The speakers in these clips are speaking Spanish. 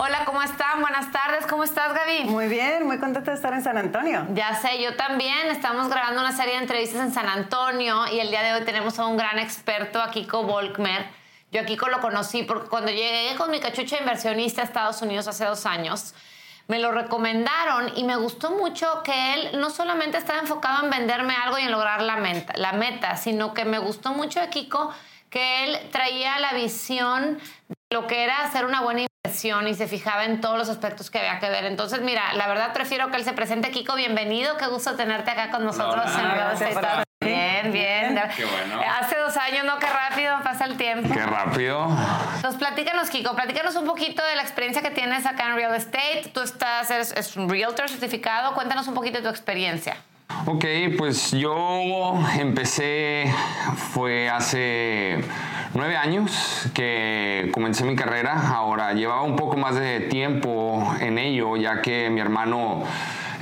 Hola, ¿cómo están? Buenas tardes, ¿cómo estás, Gaby? Muy bien, muy contenta de estar en San Antonio. Ya sé, yo también. Estamos grabando una serie de entrevistas en San Antonio y el día de hoy tenemos a un gran experto, a Kiko Volkmer. Yo a Kiko lo conocí porque cuando llegué con mi cachucha inversionista a Estados Unidos hace dos años, me lo recomendaron y me gustó mucho que él no solamente estaba enfocado en venderme algo y en lograr la meta, la meta sino que me gustó mucho de Kiko que él traía la visión de lo que era hacer una buena y se fijaba en todos los aspectos que había que ver. Entonces, mira, la verdad prefiero que él se presente. Kiko, bienvenido. Qué gusto tenerte acá con nosotros. Bien, bien. Qué bueno. Hace dos años, ¿no? Qué rápido pasa el tiempo. Qué rápido. Entonces, platícanos, Kiko, platícanos un poquito de la experiencia que tienes acá en Real Estate. Tú estás, eres, es un realtor certificado. Cuéntanos un poquito de tu experiencia. Ok, pues yo empecé, fue hace nueve años que comencé mi carrera. Ahora llevaba un poco más de tiempo en ello, ya que mi hermano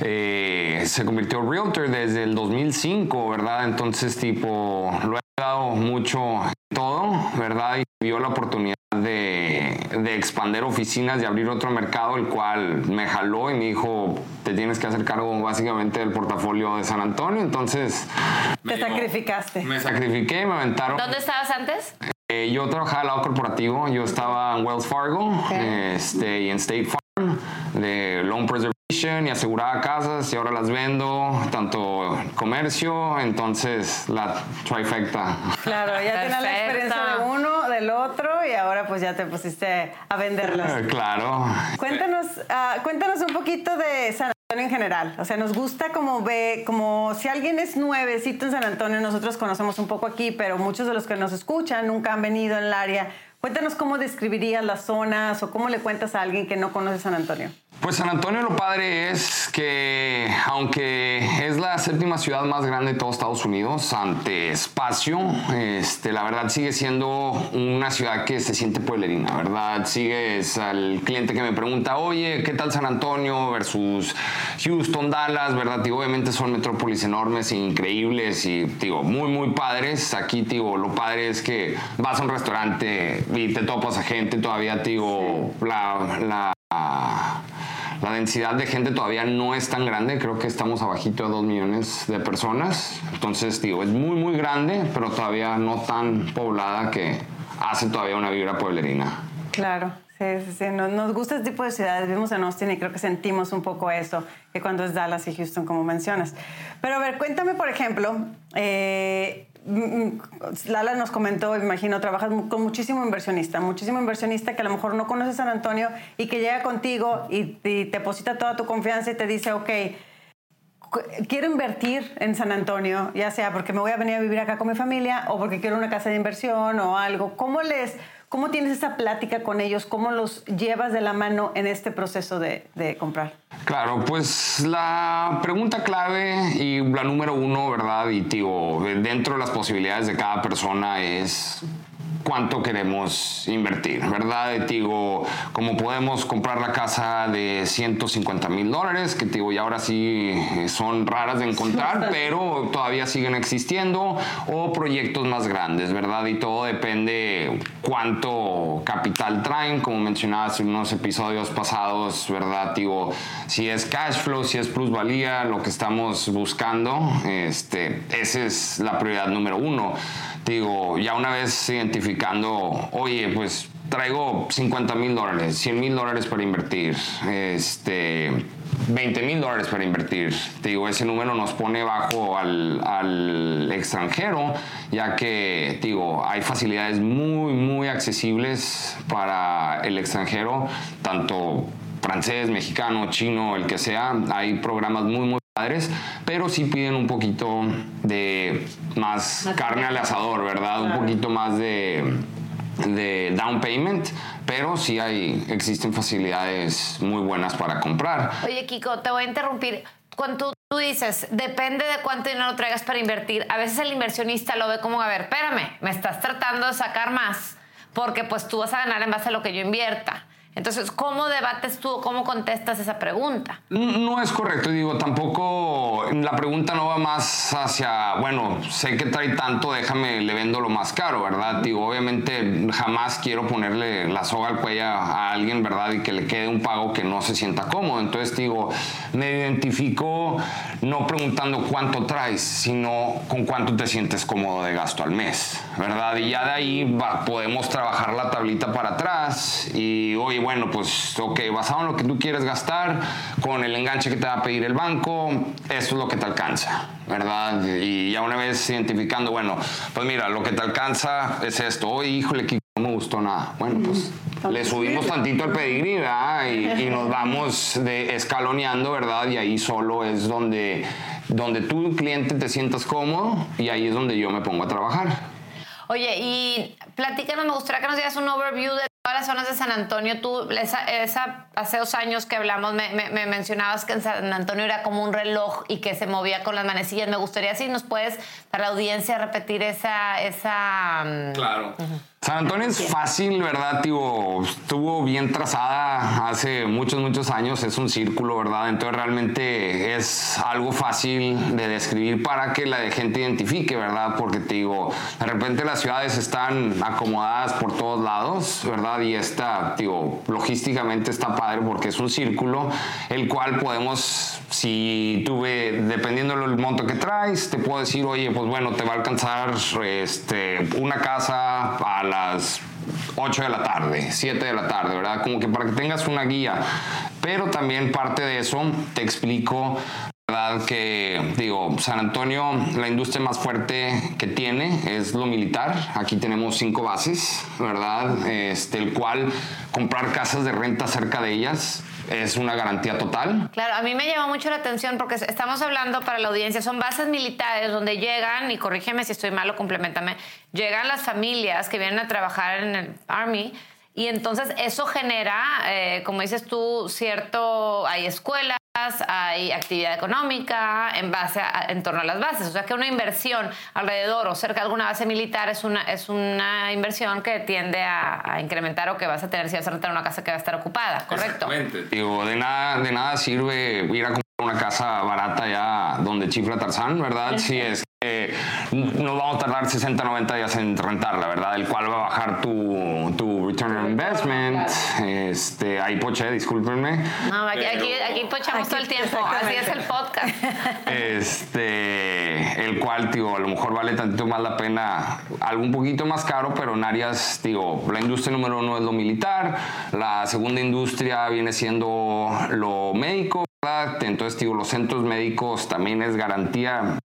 eh, se convirtió en realtor desde el 2005, ¿verdad? Entonces, tipo, lo he dado mucho todo, ¿verdad? Y vio la oportunidad de, de expandir oficinas y abrir otro mercado, el cual me jaló y me dijo, te tienes que hacer cargo básicamente del portafolio de San Antonio. Entonces... Te sacrificaste. Me sacrifiqué, me aventaron. ¿Dónde estabas antes? Eh, yo trabajaba al lado corporativo, yo estaba en Wells Fargo este, y en State Farm de Loan Preservation y aseguraba casas y ahora las vendo, tanto comercio, entonces la trifecta. Claro, ya tienes la experiencia de uno, del otro y ahora pues ya te pusiste a venderlas. Claro. Cuéntanos, uh, cuéntanos un poquito de San en general. O sea, nos gusta como ve, como si alguien es nuevecito en San Antonio, nosotros conocemos un poco aquí, pero muchos de los que nos escuchan nunca han venido en el área. Cuéntanos cómo describirías las zonas o cómo le cuentas a alguien que no conoce San Antonio. Pues San Antonio lo padre es que aunque es la séptima ciudad más grande de todos Estados Unidos ante espacio, este, la verdad sigue siendo una ciudad que se siente pueblerina, ¿verdad? Sigues al cliente que me pregunta, oye, ¿qué tal San Antonio versus Houston, Dallas, ¿verdad? Obviamente son metrópolis enormes e increíbles y digo, muy, muy padres. Aquí, digo, lo padre es que vas a un restaurante y te topas a gente, todavía, digo, la, la la densidad de gente todavía no es tan grande, creo que estamos abajito de 2 millones de personas. Entonces, digo, es muy, muy grande, pero todavía no tan poblada que hace todavía una vibra pueblerina. Claro. Sí, sí, sí. Nos, gusta este tipo de ciudades. Vivimos en Austin y creo que sentimos un poco eso, que cuando es Dallas y Houston, como mencionas. Pero a ver, cuéntame, por ejemplo, eh, Lala nos comentó, me imagino, trabajas con muchísimo inversionista, muchísimo inversionista que a lo mejor no conoce San Antonio y que llega contigo y, te deposita toda tu confianza y te dice, ok, quiero invertir en San Antonio, ya sea porque me voy a venir a vivir acá con mi familia o porque quiero una casa de inversión o algo. ¿Cómo les, cómo tienes esa plática con ellos? ¿Cómo los llevas de la mano en este proceso de, comprar? Claro, pues la pregunta clave y la número uno, ¿verdad? Y digo, dentro de las posibilidades de cada persona es cuánto queremos invertir, ¿verdad? Digo, como podemos comprar la casa de 150 mil dólares, que digo, y ahora sí son raras de encontrar, pero todavía siguen existiendo, o proyectos más grandes, ¿verdad? Y todo depende cuánto capital traen, como mencionabas en unos episodios pasados, ¿verdad? Digo, si es cash flow, si es plusvalía, lo que estamos buscando, este, esa es la prioridad número uno digo, ya una vez identificando, oye, pues traigo 50 mil dólares, 100 mil dólares para invertir, este, 20 mil dólares para invertir. digo, ese número nos pone bajo al, al, extranjero, ya que, digo, hay facilidades muy, muy accesibles para el extranjero, tanto francés, mexicano, chino, el que sea. Hay programas muy, muy padres, pero sí piden un poquito de más carne al asador, ¿verdad? Un poquito más de de down payment, pero sí hay, existen facilidades muy buenas para comprar. Oye, Kiko, te voy a interrumpir. Cuando tú, dices, depende de cuánto dinero traigas para invertir, a veces el inversionista lo ve como, a ver, espérame, me estás tratando de sacar más, porque pues tú vas a ganar en base a lo que yo invierta. Entonces, ¿cómo debates tú, cómo contestas esa pregunta? No es correcto, digo, tampoco la pregunta no va más hacia, bueno, sé que trae tanto, déjame, le vendo lo más caro, ¿verdad? Digo, obviamente jamás quiero ponerle la soga al cuello a alguien, ¿verdad? Y que le quede un pago que no se sienta cómodo. Entonces, digo, me identifico no preguntando cuánto traes, sino con cuánto te sientes cómodo de gasto al mes, ¿verdad? Y ya de ahí podemos trabajar la tablita para atrás y, oye, bueno, pues, ok, basado en lo que tú quieres gastar, con el enganche que te va a pedir el banco, esto es lo que te alcanza, ¿verdad? Y ya una vez identificando, bueno, pues mira, lo que te alcanza es esto. Oye, híjole, que no me gustó nada. Bueno, pues le subimos tantito al pedigrí, ¿verdad? Y, y, nos vamos de escaloneando, ¿verdad? Y ahí solo es donde, donde tú, cliente, te sientas cómodo y ahí es donde yo me pongo a trabajar. Oye, y platícanos, me gustaría que nos dieras un overview de todas las zonas de San Antonio, tú, esa, hace dos años que hablamos, me, mencionabas que en San Antonio era como un reloj y que se movía con las manecillas. Me gustaría si nos puedes, para la audiencia, repetir esa... esa mm, claro. San Antonio es fácil, ¿verdad? Tío, estuvo bien trazada hace muchos, muchos años. Es un círculo, ¿verdad? Entonces realmente es algo fácil de describir para que la gente identifique, ¿verdad? Porque te digo, de repente las ciudades están acomodadas por todos lados, ¿verdad? Y esta, digo, logísticamente está padre porque es un círculo, el cual podemos, si tuve, dependiendo del monto que traes, te puedo decir, oye, pues bueno, te va a alcanzar este, una casa a las 8 de la tarde, 7 de la tarde, ¿verdad? Como que para que tengas una guía. Pero también parte de eso te explico verdad que digo San Antonio la industria más fuerte que tiene es lo militar aquí tenemos cinco bases verdad este el cual comprar casas de renta cerca de ellas es una garantía total. Claro, a mí me llama mucho la atención porque estamos hablando para la audiencia, son bases militares donde llegan, y corrígeme si estoy mal o complementame, llegan las familias que vienen a trabajar en el Army. Y entonces eso genera, eh, como dices tú, cierto, hay escuelas, hay actividad económica en base en torno a las bases. O sea que una inversión alrededor o cerca de alguna base militar es una, es una inversión que tiende a, incrementar o que vas a tener si vas a rentar una casa que va a estar ocupada, ¿correcto? Exactamente. Digo, de nada, de nada sirve ir a comprar una casa barata ya donde chifla Tarzán, ¿verdad? Si es que nos vamos a tardar 60, 90 días en rentarla, ¿verdad? El cual va a bajar tu, investment. Este, ahí poché, discúlpenme. No, aquí, aquí, pochamos todo el tiempo, así es el podcast. Este, el cual, digo, a lo mejor vale tantito más la pena, algo un poquito más caro, pero en áreas, digo, la industria número uno es lo militar, la segunda industria viene siendo lo médico, entonces, digo, los centros médicos también es garantía.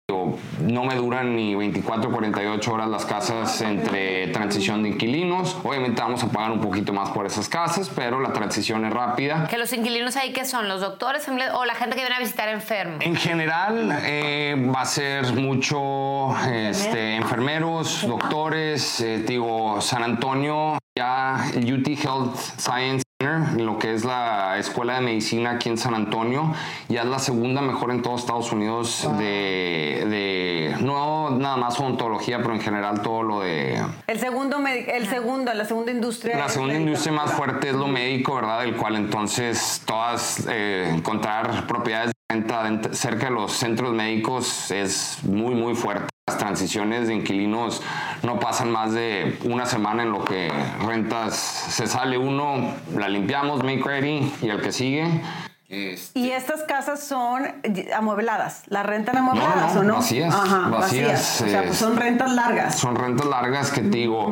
no me duran ni 24 48 horas las casas entre transición de inquilinos. Obviamente vamos a pagar un poquito más por esas casas, pero la transición es rápida. ¿Que los inquilinos ahí qué son? ¿Los doctores o la gente que viene a visitar enfermos? En general eh, va a ser mucho este, enfermeros, doctores. Eh, digo, San Antonio, ya UT Health Science lo que es la Escuela de Medicina aquí en San Antonio. Ya es la segunda mejor en todos Estados Unidos de, no nada más odontología, pero en general todo lo de... El segundo, el segundo la segunda industria. La segunda industria más fuerte es lo médico, ¿verdad? El cual entonces todas, eh, encontrar propiedades de renta cerca de los centros médicos es muy, muy fuerte las transiciones de inquilinos no pasan más de una semana en lo que rentas se sale uno, la limpiamos, make ready y el que sigue. Este y estas casas son amuebladas, ¿la rentan amuebladas o no? Vacías, vacías. O sea, pues son rentas largas. Son rentas largas que te digo,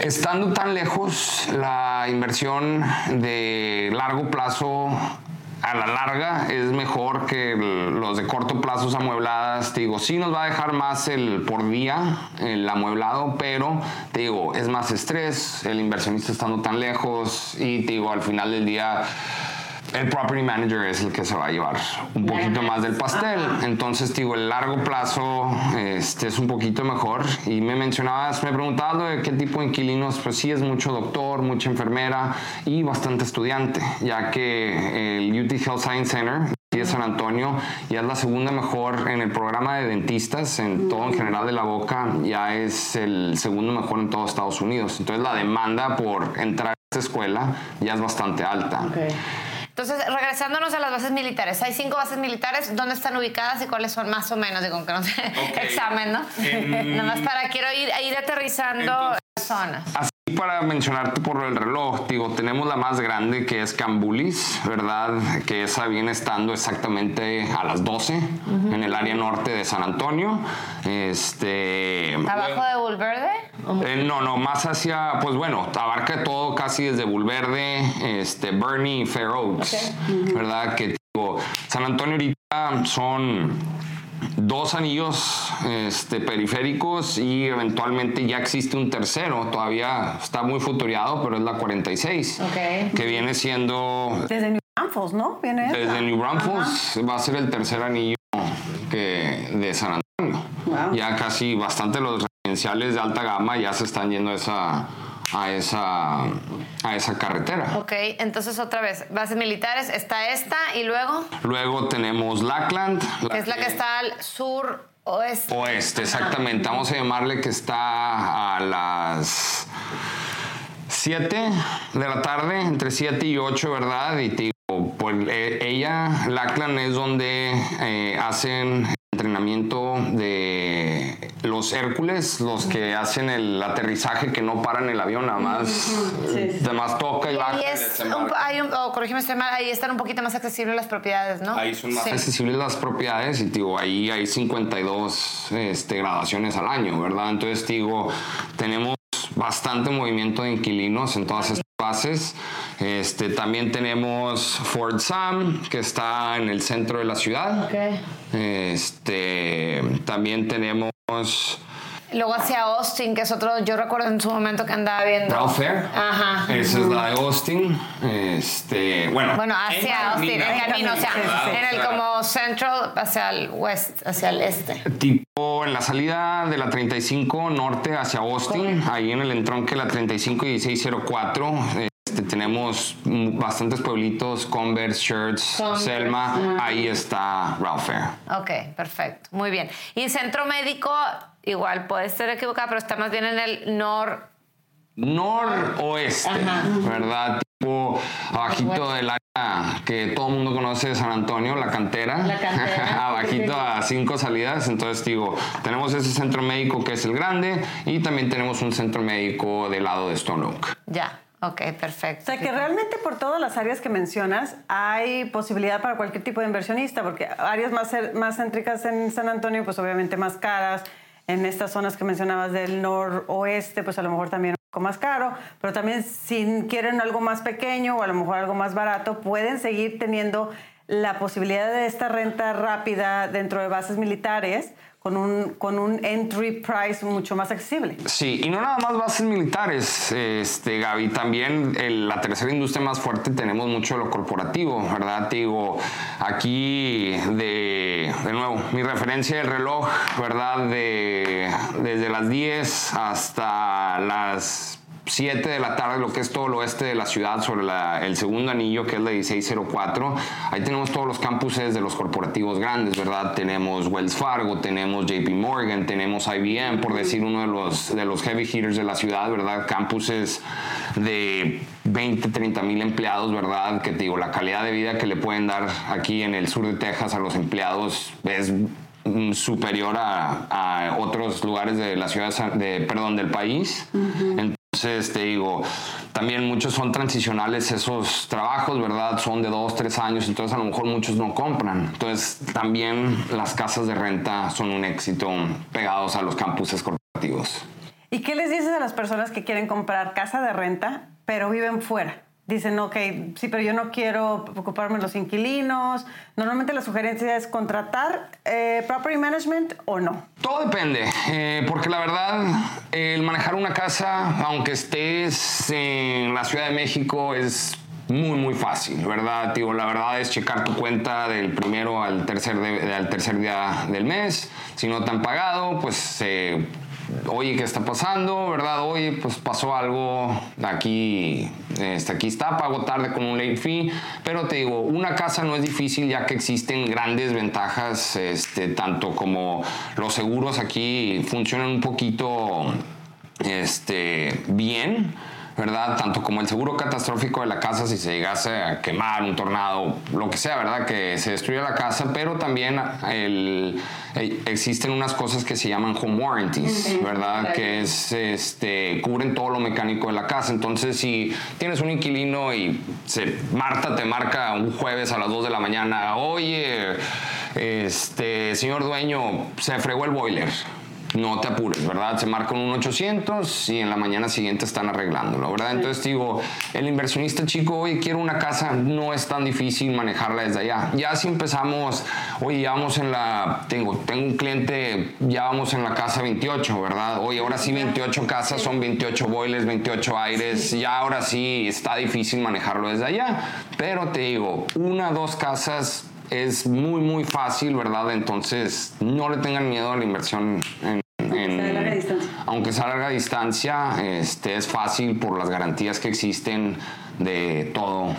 estando tan lejos, la inversión de largo plazo a la larga es mejor que los de corto plazo amuebladas. Te digo, sí nos va a dejar más el por día, el amueblado, pero te digo, es más estrés, el inversionista estando tan lejos y te digo, al final del día el property manager es el que se va a llevar un poquito más del pastel. Entonces, digo, el largo plazo este, es un poquito mejor. Y me mencionabas, me preguntabas de qué tipo de inquilinos, pues sí es mucho doctor, mucha enfermera y bastante estudiante, ya que el UT Health Science Center de San Antonio ya es la segunda mejor en el programa de dentistas, en todo en general de la boca, ya es el segundo mejor en todos Estados Unidos. Entonces la demanda por entrar a esta escuela ya es bastante alta. Entonces, regresándonos a las bases militares, hay cinco bases militares, ¿dónde están ubicadas y cuáles son más o menos? Digo, que no sé, examen, ¿no? Nada más para quiero ir, ir aterrizando zonas. Para mencionarte por el reloj, digo, tenemos la más grande que es Cambulis, ¿verdad? Que esa viene estando exactamente a las 12 en el área norte de San Antonio. Este, ¿Abajo de Bulverde? Eh, no, no, más hacia, pues bueno, abarca todo casi desde Bulverde, este, Bernie y Fair Oaks, ¿verdad? Que digo, San Antonio ahorita son dos anillos este, periféricos y eventualmente ya existe un tercero, todavía está muy futuriado, pero es la 46, que viene siendo... Desde New Braunfels, ¿no? Viene desde New Braunfels. Va a ser el tercer anillo que, de San Antonio. Ya casi bastante los residenciales de alta gama ya se están yendo a esa a esa, a esa carretera. Ok, entonces otra vez, bases militares, está esta y luego... Luego tenemos Lackland. es la que está al sur oeste. Oeste, exactamente. Vamos a llamarle que está a las 7 de la tarde, entre 7 y 8, ¿verdad? Y digo, pues eh, ella, Lackland es donde eh, hacen entrenamiento de los Hércules, los que hacen el aterrizaje que no paran el avión, nada más, más toca y, baja. hay un, oh, ahí están un poquito más accesibles las propiedades, ¿no? Ahí son más accesibles las propiedades y digo, ahí hay 52 este, graduaciones al año, ¿verdad? Entonces digo, tenemos bastante movimiento de inquilinos en todas estas bases. Este, también tenemos Fort Sam, que está en el centro de la ciudad. Este, también tenemos... Luego hacia Austin, que es otro, yo recuerdo en su momento que andaba viendo. Ralph Fair. Ajá. Esa es la de Austin. Este, bueno. Bueno, hacia Austin, en camino, o sea, en el como central hacia el west, hacia el este. Tipo en la salida de la 35 norte hacia Austin, ahí en el entronque la 35 y 1604. Este, tenemos bastantes pueblitos, Converse, Shirts, Selma, ahí está Ralph Fair. Ok, perfecto, muy bien. Y centro médico, igual puede ser equivocado, pero está más bien en el nor... Noroeste, ¿verdad? Tipo abajito del área que todo el mundo conoce de San Antonio, la cantera. La cantera. abajito a cinco salidas. Entonces, digo, tenemos ese centro médico que es el grande y también tenemos un centro médico del lado de Stone Oak. Ya. Ok, perfecto. O sea que realmente por todas las áreas que mencionas hay posibilidad para cualquier tipo de inversionista, porque áreas más, más céntricas en San Antonio, pues obviamente más caras. En estas zonas que mencionabas del noroeste, pues a lo mejor también un poco más caro, pero también si quieren algo más pequeño o a lo mejor algo más barato, pueden seguir teniendo la posibilidad de esta renta rápida dentro de bases militares con un, con un entry price mucho más accesible. Sí, y no nada más bases militares, este, Gaby, también la tercera industria más fuerte tenemos mucho lo corporativo, ¿verdad? Digo, aquí de, de nuevo, mi referencia del reloj, ¿verdad? De, desde las 10 hasta las 7 de la tarde, lo que es todo el oeste de la ciudad, sobre el segundo anillo, que es la 1604. Ahí tenemos todos los campuses de los corporativos grandes, ¿verdad? Tenemos Wells Fargo, tenemos JP Morgan, tenemos IBM, por decir uno de los, de los heavy hitters de la ciudad, ¿verdad? Campuses de 20, 30 mil empleados, ¿verdad? Que digo, la calidad de vida que le pueden dar aquí en el sur de Texas a los empleados es superior a, otros lugares de la ciudad, de, perdón, del país. Entonces, te digo, también muchos son transicionales esos trabajos, ¿verdad? Son de dos, tres años, entonces a lo mejor muchos no compran. Entonces, también las casas de renta son un éxito pegados a los campuses corporativos. ¿Y qué les dices a las personas que quieren comprar casa de renta, pero viven fuera? Dicen, ok, sí, pero yo no quiero ocuparme de los inquilinos. Normalmente la sugerencia es contratar eh, property management o no. Todo depende, eh, porque la verdad, el manejar una casa, aunque estés en la Ciudad de México, es muy, muy fácil, ¿verdad? Digo, la verdad es checar tu cuenta del primero al tercer, al tercer día del mes. Si no te han pagado, pues eh, oye, ¿qué está pasando? ¿Verdad? Oye, pues pasó algo, aquí, este, aquí está, pago tarde con un late fee, pero te digo, una casa no es difícil ya que existen grandes ventajas, este, tanto como los seguros aquí funcionan un poquito este, bien ¿verdad? Tanto como el seguro catastrófico de la casa si se llegase a quemar un tornado, lo que sea, ¿verdad? Que se destruya la casa, pero también el, eh, existen unas cosas que se llaman home warranties, ¿verdad? Que es, este, cubren todo lo mecánico de la casa. Entonces, si tienes un inquilino y se, Marta te marca un jueves a las 2 de la mañana, oye, este, señor dueño, se fregó el boiler no te apures, ¿verdad? Se marca un 800 y en la mañana siguiente están arreglándolo, ¿verdad? Entonces digo, el inversionista chico, oye, quiero una casa, no es tan difícil manejarla desde allá. Ya si empezamos, oye, ya vamos en la, tengo, tengo un cliente, ya vamos en la casa 28, ¿verdad? Oye, ahora sí 28 casas, son 28 boilers, 28 aires, ya ahora sí está difícil manejarlo desde allá. Pero te digo, una, dos casas es muy, muy fácil, ¿verdad? Entonces, no le tengan miedo a la inversión en aunque sea a larga distancia, este, es fácil por las garantías que existen de todo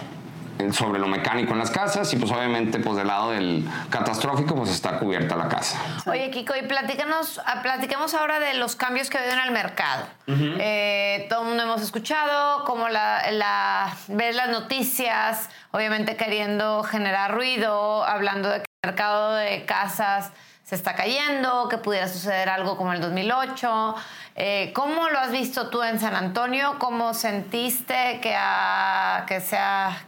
sobre lo mecánico en las casas y pues obviamente pues del lado del catastrófico pues está cubierta la casa. Oye Kiko, y platícanos, ah, platicamos ahora de los cambios que ha habido en el mercado. Eh, todo el mundo hemos escuchado, como la, la, ver las noticias, obviamente queriendo generar ruido, hablando de que el mercado de casas se está cayendo, que pudiera suceder algo como el 2008. Eh, ¿Cómo lo has visto tú en San Antonio? ¿Cómo sentiste que, ha, que, se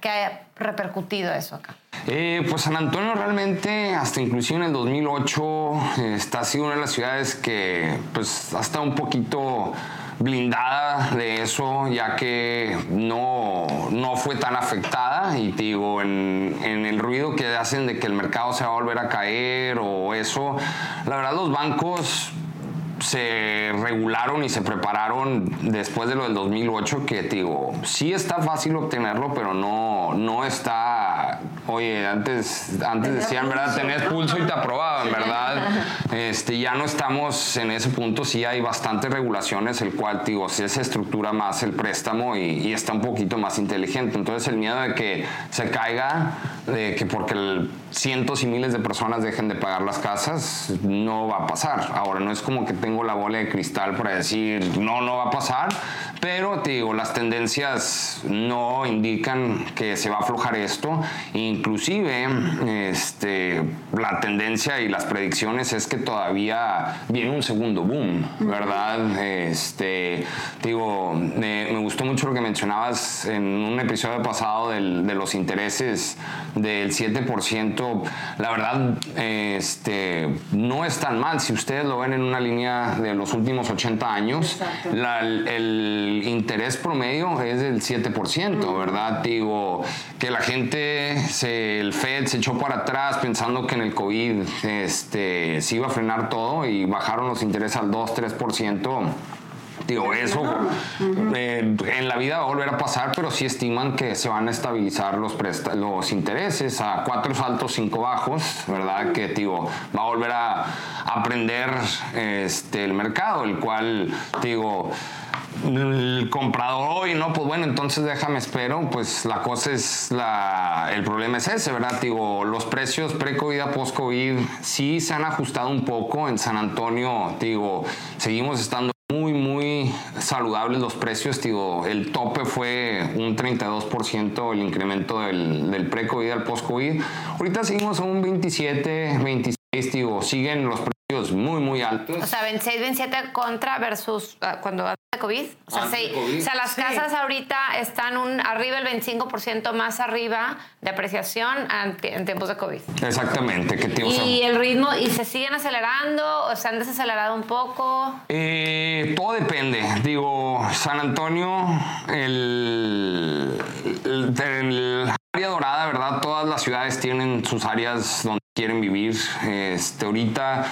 que haya repercutido eso acá? Eh, pues San Antonio realmente, hasta inclusive en el 2008, está sido una de las ciudades que pues ha estado un poquito blindada de eso, ya que no, no fue tan afectada. Y digo, en, en, el ruido que hacen de que el mercado se va a volver a caer o eso, la verdad los bancos se regularon y se prepararon después de lo del 2008, que digo, sí está fácil obtenerlo, pero no, no está, oye, antes, antes decían, ¿verdad? Tenés pulso y te aprobaban, ¿verdad? Este, ya no estamos en ese punto, sí hay bastantes regulaciones, el cual, digo, sí se estructura más el préstamo y, y, está un poquito más inteligente. Entonces el miedo de que se caiga, de que porque el cientos y miles de personas dejen de pagar las casas, no va a pasar. Ahora, no es como que tengo la bola de cristal para decir, no, no va a pasar, pero te digo, las tendencias no indican que se va a aflojar esto. Inclusive, este, la tendencia y las predicciones es que todavía viene un segundo boom, ¿verdad? Este, digo, me, gustó mucho lo que mencionabas en un episodio pasado de los intereses del 7%. La verdad, este, no es tan mal. Si ustedes lo ven en una línea de los últimos 80 años, el interés promedio es del 7%, ¿verdad? Digo, que la gente, se, el Fed se echó para atrás pensando que en el COVID este, se iba a frenar todo y bajaron los intereses al 2, 3%. Digo, eso eh, en la vida va a volver a pasar, pero sí estiman que se van a estabilizar los, los intereses a cuatro altos, cinco bajos, ¿verdad? Que digo, va a volver a aprender este, el mercado, el cual, digo, el comprador hoy, ¿no? Pues bueno, entonces déjame espero, pues la cosa es, la, el problema es ese, ¿verdad? Digo, los precios pre-COVID a post-COVID sí se han ajustado un poco en San Antonio, digo, seguimos estando saludables los precios, digo, el tope fue un 32% el incremento del, del pre-COVID al post-COVID, ahorita seguimos a un 27, 26, digo, siguen los precios muy, muy altos. O sea, 26, 27 contra versus uh, cuando de COVID. O sea, o sea las casas ahorita están un, arriba el 25% más arriba de apreciación en tiempos de COVID. Exactamente. Y el ritmo, ¿y se siguen acelerando o se han desacelerado un poco? Eh, todo depende. Digo, San Antonio, el, el, el área dorada, ¿verdad? Todas las ciudades tienen sus áreas donde quieren vivir. Este, ahorita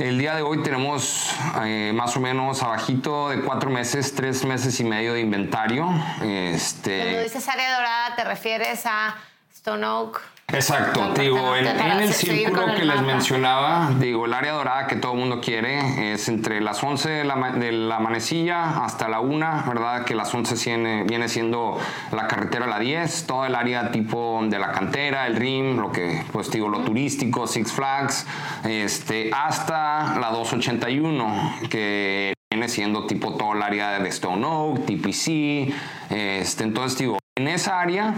El día de hoy tenemos eh, más o menos abajito de cuatro meses, tres meses y medio de inventario. Este, Cuando dices área dorada, ¿te refieres a Stone Oak? Exacto, digo, en, el círculo el que les mencionaba, digo, el área dorada que todo el mundo quiere es entre las 11 de la, ma- de la manecilla hasta la 1, ¿verdad? Que las 11 viene, viene siendo la carretera la 10, todo el área tipo de la cantera, el RIM, lo que, pues digo, lo turístico, Six Flags, este, hasta la 281, que viene siendo tipo todo el área de Stone Oak, TPC, este, entonces digo, en esa área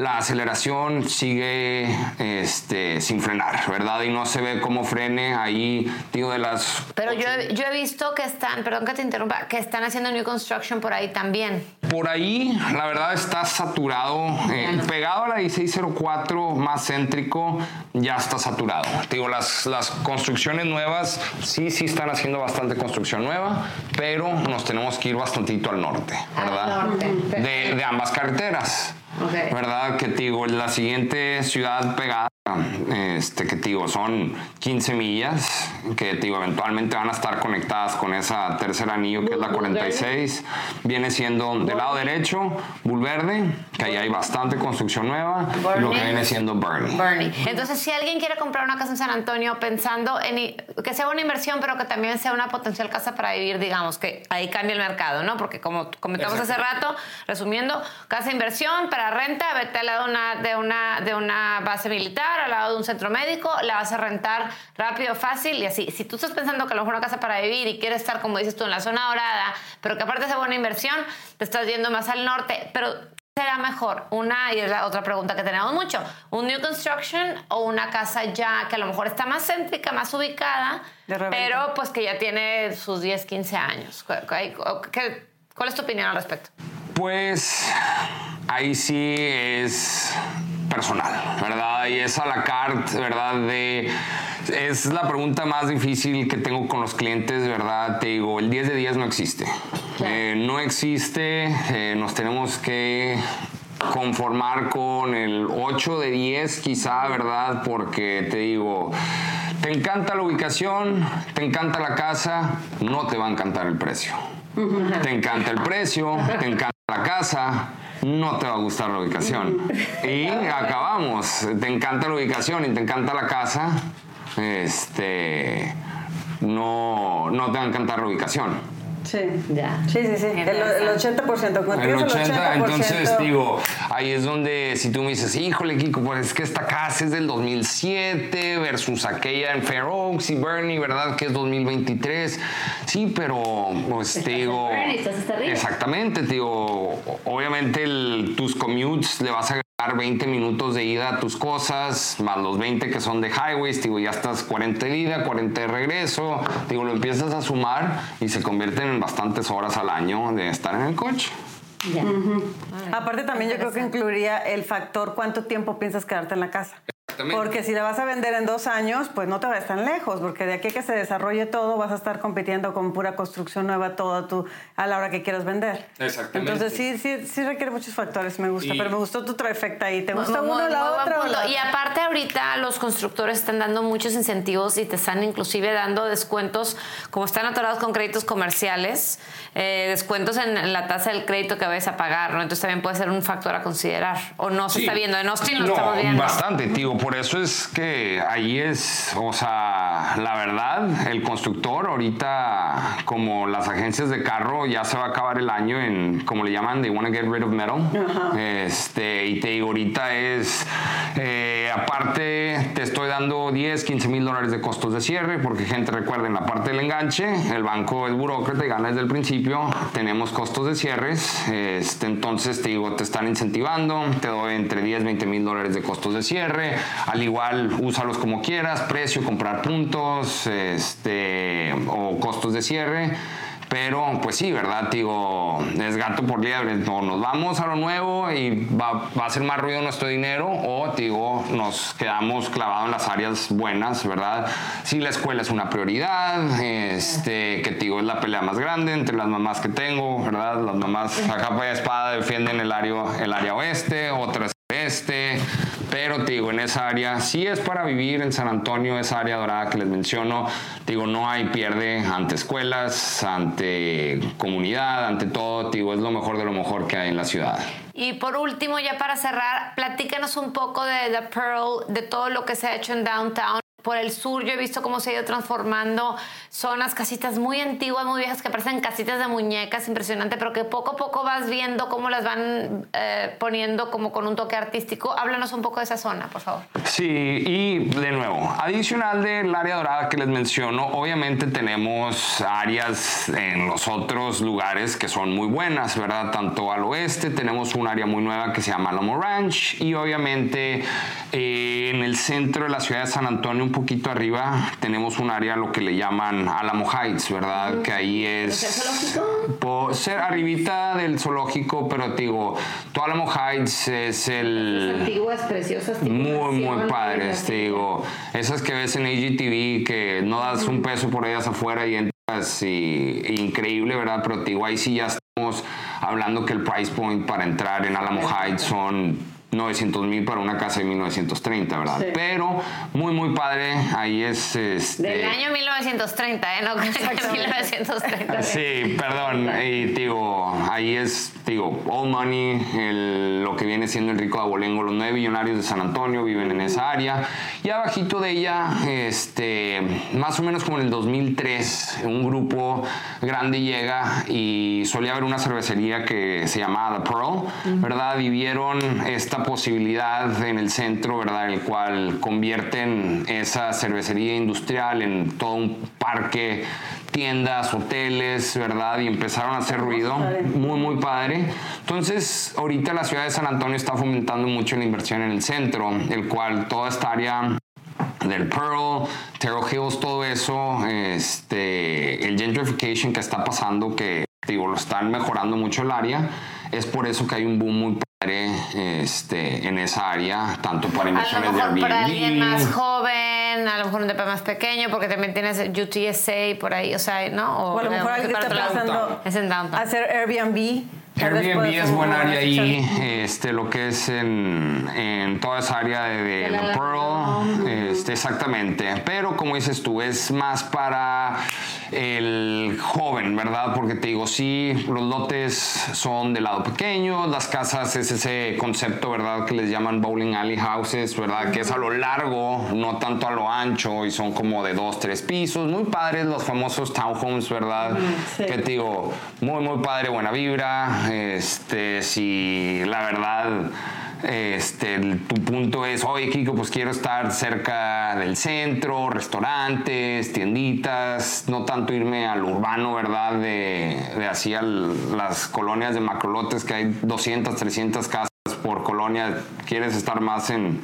la aceleración sigue este, sin frenar, ¿verdad? Y no se ve cómo frene ahí, digo, de las... Pero yo, he- yo he visto que están, perdón que te interrumpa, que están haciendo new construction por ahí también. Por ahí, la verdad, está saturado, eh, pegado a la 1604, más céntrico, ya está saturado. Digo, las, las construcciones nuevas, sí, sí están haciendo bastante construcción nueva, pero nos tenemos que ir bastantito al norte, ¿verdad? norte. De, de ambas carreteras. ¿Verdad? Que te digo, la siguiente ciudad pegada, este, que te digo, son 15 millas, que te digo, eventualmente van a estar conectadas con esa tercer anillo que es la 46. Viene siendo del lado derecho, Bulverde, que ahí hay bastante construcción nueva, y lo que viene siendo Bernie. Bernie. Entonces, si alguien quiere comprar una casa en San Antonio pensando en que sea una inversión, pero que también sea una potencial casa para vivir, digamos que ahí cambia el mercado, ¿no? Porque como comentamos hace rato, resumiendo, casa inversión para renta, vete al lado de una, de una, de una base militar, al lado de un centro médico, la vas a rentar rápido, fácil y así. Si tú estás pensando que a lo mejor una casa para vivir y quieres estar, como dices tú, en la zona dorada, pero que aparte sea buena inversión, te estás yendo más al norte, pero será mejor? Una, y es la otra pregunta que tenemos mucho, ¿un new construction o una casa ya que a lo mejor está más céntrica, más ubicada, pero pues que ya tiene sus 10, 15 años? ¿Cu- cu- qué- ¿Cuál es tu opinión al respecto? Pues ahí sí es personal, ¿verdad? Y es a la carte, ¿verdad? De, es la pregunta más difícil que tengo con los clientes, ¿verdad? Te digo, el 10 de 10 no existe. Eh, no existe, eh, nos tenemos que conformar con el 8 de 10 quizá, ¿verdad? Porque te digo, te encanta la ubicación, te encanta la casa, no te va a encantar el precio. Te encanta el precio, te encanta la casa, no te va a gustar la ubicación. Y acabamos, te encanta la ubicación y te encanta la casa, este, no, no te va a encantar la ubicación. Sí. Ya. Sí, sí, sí. El, el 80%. Cuando El tienes 80, entonces 80%, digo, ahí es donde si tú me dices, híjole, Kiko, pues es que esta casa es del 2007 versus aquella en Fair Oaks y Bernie, ¿verdad? Que es 2023. Sí, pero pues te digo. en Bernie, estás hasta arriba. Exactamente, te digo, obviamente el- tus commutes le vas a 20 minutos de ida a tus cosas, más los 20 que son de highways, digo, ya estás 40 de ida, 40 de regreso, digo, lo empiezas a sumar y se convierten en bastantes horas al año de estar en el coche. Aparte también yo creo que incluiría el factor cuánto tiempo piensas quedarte en la casa. Exactamente. Porque si la vas a vender en dos años, pues no te vayas tan lejos, porque de aquí a que se desarrolle todo vas a estar compitiendo con pura construcción nueva toda tu, a la hora que quieras vender. Exactamente. Entonces sí, sí, sí requiere muchos factores, me gusta, Y- pero me gustó tu trifecta ahí. ¿Te gusta muy- uno, muy la otra o la Y otra? aparte ahorita los constructores están dando muchos incentivos y te están inclusive dando descuentos, como están atorados con créditos comerciales, eh, descuentos en, en la tasa del crédito que vayas a pagar, ¿no? Entonces también puede ser un factor a considerar. O no se Sí. está viendo, en Austin lo No, estamos viendo. Bastante, tío. Por eso es que ahí es, o sea, la verdad, el constructor ahorita, como las agencias de carro, ya se va a acabar el año en, como le llaman, they want to get rid of metal. Este, y te digo, ahorita es, eh, aparte, te estoy dando 10, 15 mil dólares de costos de cierre, porque gente, recuerden, la parte del enganche, el banco es burócrata y gana desde el principio, tenemos costos de cierres, este, entonces te digo, te están incentivando, te doy entre 10, 20 mil dólares de costos de cierre, al igual úsalos como quieras, precio, comprar puntos, este, o costos de cierre. Pero, pues sí, ¿verdad? Digo, es gato por liebre. O nos vamos a lo nuevo y va, va a hacer más ruido nuestro dinero, o, digo, nos quedamos clavados en las áreas buenas, ¿verdad? Si la escuela es una prioridad, este, que, digo, es la pelea más grande entre las mamás que tengo, ¿verdad? Las mamás a capa y espada defienden el área, el área oeste, otras este, pero te digo, en esa área sí es para vivir en San Antonio, esa área dorada que les menciono, te digo, no hay pierde ante escuelas, ante comunidad, ante todo, te digo, es lo mejor de lo mejor que hay en la ciudad. Y por último, ya para cerrar, platícanos un poco de The Pearl, de todo lo que se ha hecho en Downtown por el sur yo he visto cómo se ha ido transformando zonas, casitas muy antiguas, muy viejas, que parecen casitas de muñecas, impresionante, pero que poco a poco vas viendo cómo las van eh, poniendo como con un toque artístico. Háblanos un poco de esa zona, por favor. Sí, y de nuevo, adicional del área dorada que les menciono, obviamente tenemos áreas en los otros lugares que son muy buenas, ¿verdad? Tanto al oeste tenemos un área muy nueva que se llama Lomo Ranch y obviamente eh, en el centro de la ciudad de San Antonio, un poquito arriba tenemos un área lo que le llaman Alamo Heights, ¿verdad? Que ahí es... ¿Es el zoológico? ser arribita del zoológico, pero te digo, todo Alamo Heights es el... Antiguas, preciosas. Muy, muy padres, te digo. Esas que ves en AGTV, que no das un peso por ellas afuera y entras y, increíble, ¿verdad? Pero te digo, ahí sí ya estamos hablando que el price point para entrar en Alamo Heights son 900 mil para una casa de 1930, ¿verdad? Sí. Pero muy, muy padre. Ahí es... Este, Del año 1930, ¿eh? No, 1930. Sí, perdón. Y digo, ahí es, digo, All Money, el- lo que viene siendo el rico de Abolengo, los nueve millonarios de San Antonio viven en esa área. Y abajito de ella, este, más o menos como en el 2003, un grupo grande llega y solía haber una cervecería que se llamaba The Pearl, ¿verdad? Vivieron esta posibilidad en el centro, ¿verdad? El cual convierten esa cervecería industrial en todo un parque tiendas, hoteles, ¿verdad? Y empezaron a hacer ruido. Muy, muy padre. Entonces, ahorita la ciudad de San Antonio está fomentando mucho la inversión en el centro, el cual toda esta área del Pearl, Terrell Hills, todo eso, este, el gentrification que está pasando, que digo, lo están mejorando mucho el área, es por eso que hay un boom muy este, en esa área, tanto para A lo inversiones de mejor para alguien más Airbnb. joven, a lo mejor un depa más pequeño, porque también tienes UTSA por ahí, o sea, ¿no? O a lo mejor eh, alguien para está pensando Es en downtown. hacer Airbnb. Airbnb es buen área ahí, este, lo que es en, en toda esa área de, de De la Pearl, este, exactamente. Pero como dices tú, es más para el joven, ¿verdad? Porque te digo, sí, los lotes son de lado pequeño, las casas es ese concepto, ¿verdad? Que les llaman bowling alley houses, ¿verdad? Que es a lo largo, no tanto a lo ancho, y son como de dos, tres pisos. Muy padres los famosos townhomes, ¿verdad? sí. Que te digo, muy, muy padre, buena vibra. Este, si la verdad, este, tu punto es, oye, Kiko, pues quiero estar cerca del centro, restaurantes, tienditas, no tanto irme al urbano, ¿verdad? De, de así a las colonias de macrolotes que hay 200, 300 casas por colonia. ¿Quieres estar más en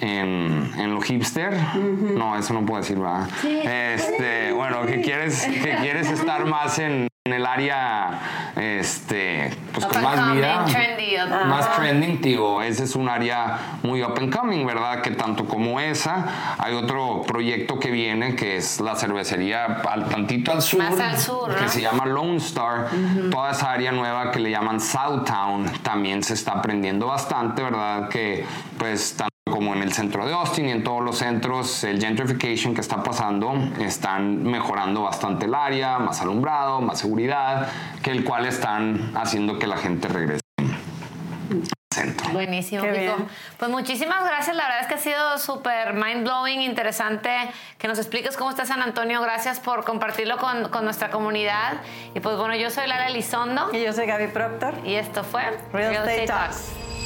en, en lo hipster. No, eso no puedo decir, ¿verdad? Este, bueno, que quieres, que quieres estar más en, en el área, este, pues con más coming, vida. trendy. Más trending, digo, ese es un área muy up and coming, ¿verdad? Que tanto como esa, hay otro proyecto que viene, que es la cervecería al tantito al sur, Más al sur, que ¿no? se llama Lone Star. Toda esa área nueva que le llaman Southtown también se está aprendiendo bastante, ¿verdad? Que pues como en el centro de Austin y en todos los centros, el gentrification que está pasando, están mejorando bastante el área, más alumbrado, más seguridad, que el cual están haciendo que la gente regrese al centro. Buenísimo, Kiko. Pues muchísimas gracias. La verdad es que ha sido súper mind blowing, interesante que nos expliques cómo está San Antonio. Gracias por compartirlo con, con nuestra comunidad. Y pues bueno, yo soy Lara Elizondo Y yo soy Gaby Proctor. y esto fue Real Estate Talks.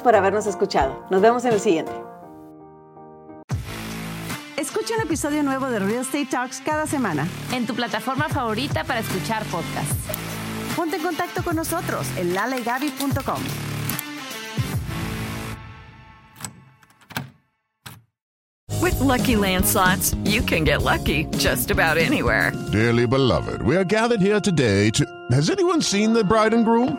por habernos escuchado. Nos vemos en el siguiente. Escucha un episodio nuevo de Real Estate Talks cada semana. En tu plataforma favorita para escuchar podcasts. Ponte en contacto con nosotros en lalegaby.com. With Lucky Land slots, you can get lucky just about anywhere. Dearly beloved, we are gathered here today to. Has anyone seen the bride and groom?